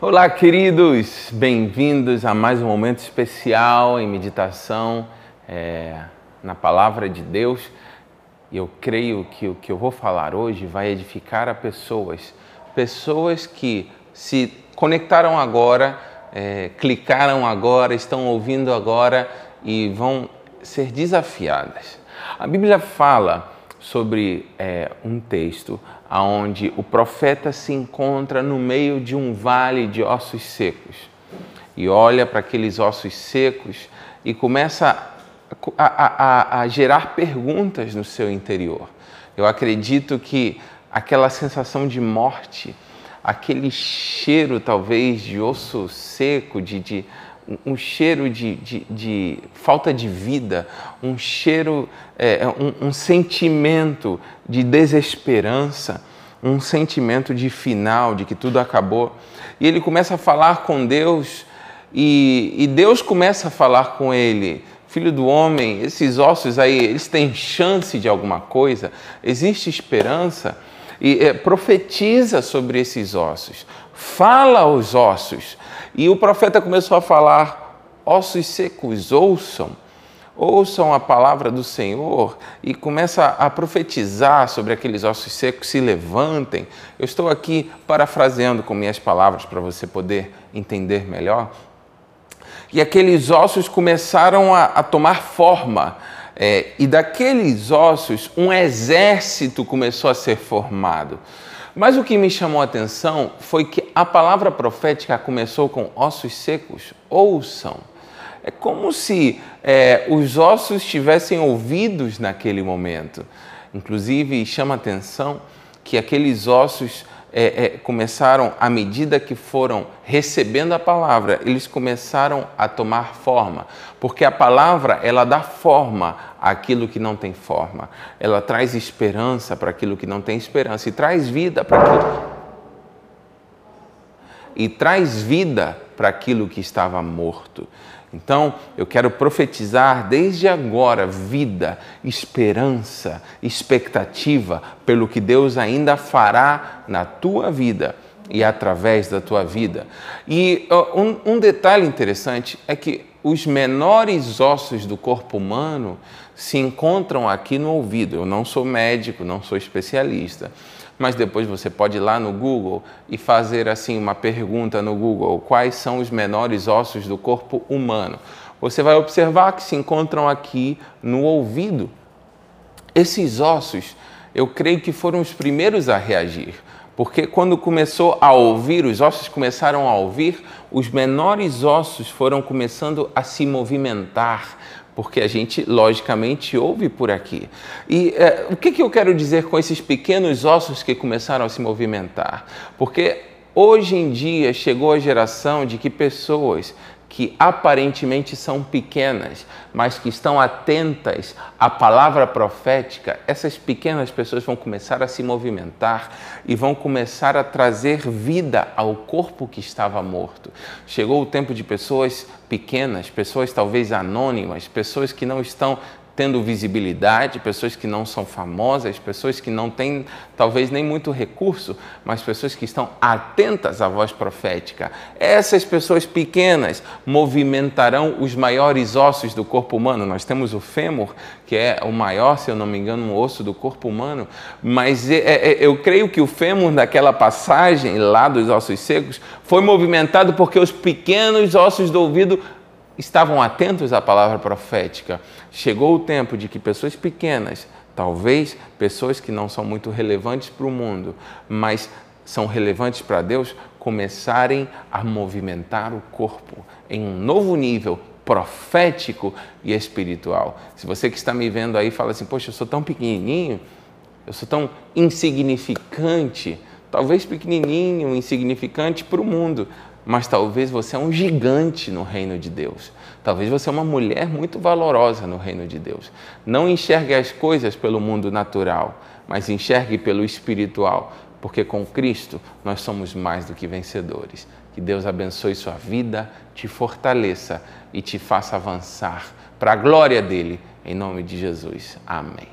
Olá, queridos! Bem-vindos a mais um momento especial em meditação é, na Palavra de Deus. Eu creio que o que eu vou falar hoje vai edificar a pessoas, pessoas que se conectaram agora, é, clicaram agora, estão ouvindo agora e vão ser desafiadas. A Bíblia fala sobre é, um texto onde o profeta se encontra no meio de um vale de ossos secos e olha para aqueles ossos secos e começa a, a, a, gerar perguntas no seu interior. Eu acredito que aquela sensação de morte, aquele cheiro talvez de osso seco, de, de um cheiro de, de, de, falta de vida, um cheiro, é, um, um sentimento de desesperança, um sentimento de final, de que tudo acabou. E ele começa a falar com Deus e, e Deus começa a falar com ele. Filho do homem, esses ossos aí, eles têm chance de alguma coisa? Existe esperança? E é, profetiza sobre esses ossos, fala aos ossos. E o profeta começou a falar: ossos secos, ouçam, ouçam a palavra do Senhor e começa a profetizar sobre aqueles ossos secos, se levantem. Eu estou aqui parafraseando com minhas palavras para você poder entender melhor. E aqueles ossos começaram a, a tomar forma. É, e daqueles ossos, um exército começou a ser formado. Mas o que me chamou a atenção foi que a palavra profética começou com ossos secos, ouçam. É como se é, os ossos tivessem ouvidos naquele momento. Inclusive, chama a atenção que aqueles ossos é, é, começaram, à medida que foram recebendo a palavra, eles começaram a tomar forma, porque a palavra ela dá forma àquilo que não tem forma, ela traz esperança para aquilo que não tem esperança e traz vida para aquilo. E traz vida para aquilo que estava morto. Então, eu quero profetizar desde agora vida, esperança, expectativa pelo que Deus ainda fará na tua vida e através da tua vida. E uh, um, um detalhe interessante é que os menores ossos do corpo humano se encontram aqui no ouvido. Eu não sou médico, não sou especialista, mas depois você pode ir lá no Google e fazer assim uma pergunta no Google: quais são os menores ossos do corpo humano? Você vai observar que se encontram aqui no ouvido. Esses ossos, eu creio que foram os primeiros a reagir, porque quando começou a ouvir, os ossos começaram a ouvir, os menores ossos foram começando a se movimentar, porque a gente logicamente ouve por aqui. E é, o que, que eu quero dizer com esses pequenos ossos que começaram a se movimentar? Porque hoje em dia chegou a geração de que pessoas que aparentemente são pequenas, mas que estão atentas à palavra profética, essas pequenas pessoas vão começar a se movimentar e vão começar a trazer vida ao corpo que estava morto. Chegou o tempo de pessoas pequenas, pessoas talvez anônimas, pessoas que não estão tendo visibilidade, pessoas que não são famosas, pessoas que não têm talvez nem muito recurso, mas pessoas que estão atentas à voz profética. Essas pessoas pequenas movimentarão os maiores ossos do corpo humano. Nós temos o fêmur, que é o maior, se eu não me engano, um osso do corpo humano, mas é, é, eu creio que o fêmur daquela passagem lá dos ossos secos foi movimentado porque os pequenos ossos do ouvido estavam atentos à palavra profética. Chegou o tempo de que pessoas pequenas, talvez pessoas que não são muito relevantes para o mundo, mas são relevantes para Deus, começarem a movimentar o corpo em um novo nível profético e espiritual. Se você que está me vendo aí fala assim: "Poxa, eu sou tão pequenininho, eu sou tão insignificante", talvez pequenininho, insignificante para o mundo, mas talvez você é um gigante no reino de Deus. Talvez você é uma mulher muito valorosa no reino de Deus. Não enxergue as coisas pelo mundo natural, mas enxergue pelo espiritual, porque com Cristo nós somos mais do que vencedores. Que Deus abençoe sua vida, te fortaleça e te faça avançar para a glória dele, em nome de Jesus. Amém.